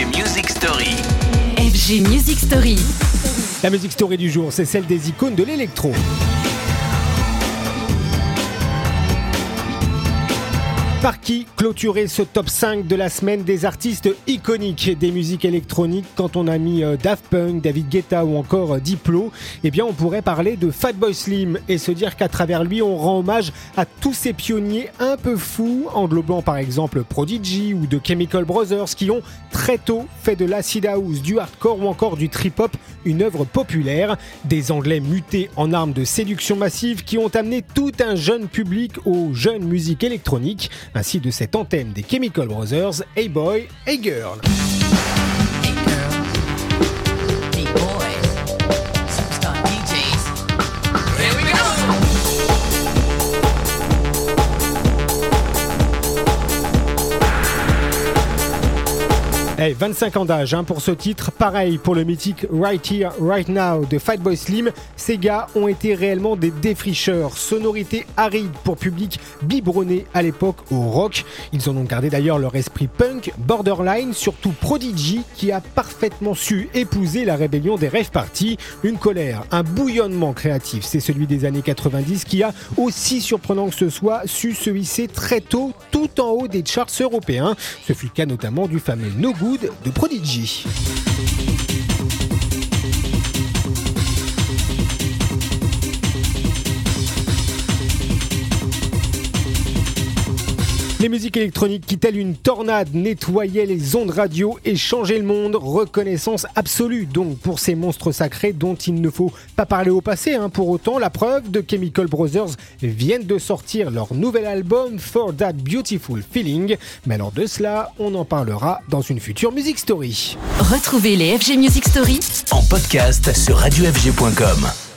FG Music Story. FG Music Story. La musique story du jour, c'est celle des icônes de l'électro. Par qui clôturer ce top 5 de la semaine des artistes iconiques des musiques électroniques quand on a mis euh, Daft Punk, David Guetta ou encore euh, Diplo? Eh bien on pourrait parler de Fatboy Slim et se dire qu'à travers lui on rend hommage à tous ces pionniers un peu fous, englobant par exemple Prodigy ou de Chemical Brothers qui ont très tôt fait de l'acid house, du hardcore ou encore du trip-hop une œuvre populaire. Des Anglais mutés en armes de séduction massive qui ont amené tout un jeune public aux jeunes musiques électroniques ainsi de cette antenne des Chemical Brothers, Hey Boy, Hey Girl. Eh, 25 ans d'âge hein, pour ce titre. Pareil pour le mythique Right Here, Right Now de Fatboy Slim. Ces gars ont été réellement des défricheurs. Sonorité aride pour public biberonné à l'époque au rock. Ils ont donc gardé d'ailleurs leur esprit punk, borderline, surtout Prodigy, qui a parfaitement su épouser la rébellion des rêves parties. Une colère, un bouillonnement créatif. C'est celui des années 90 qui a, aussi surprenant que ce soit, su se hisser très tôt tout en haut des charts européens. Ce fut le cas notamment du fameux No de Prodigy. Les musiques électroniques qui, telles une tornade, nettoyaient les ondes radio et changeaient le monde. Reconnaissance absolue donc pour ces monstres sacrés dont il ne faut pas parler au passé. hein. Pour autant, la preuve de Chemical Brothers viennent de sortir leur nouvel album For That Beautiful Feeling. Mais alors de cela, on en parlera dans une future Music Story. Retrouvez les FG Music Story En podcast sur radiofg.com.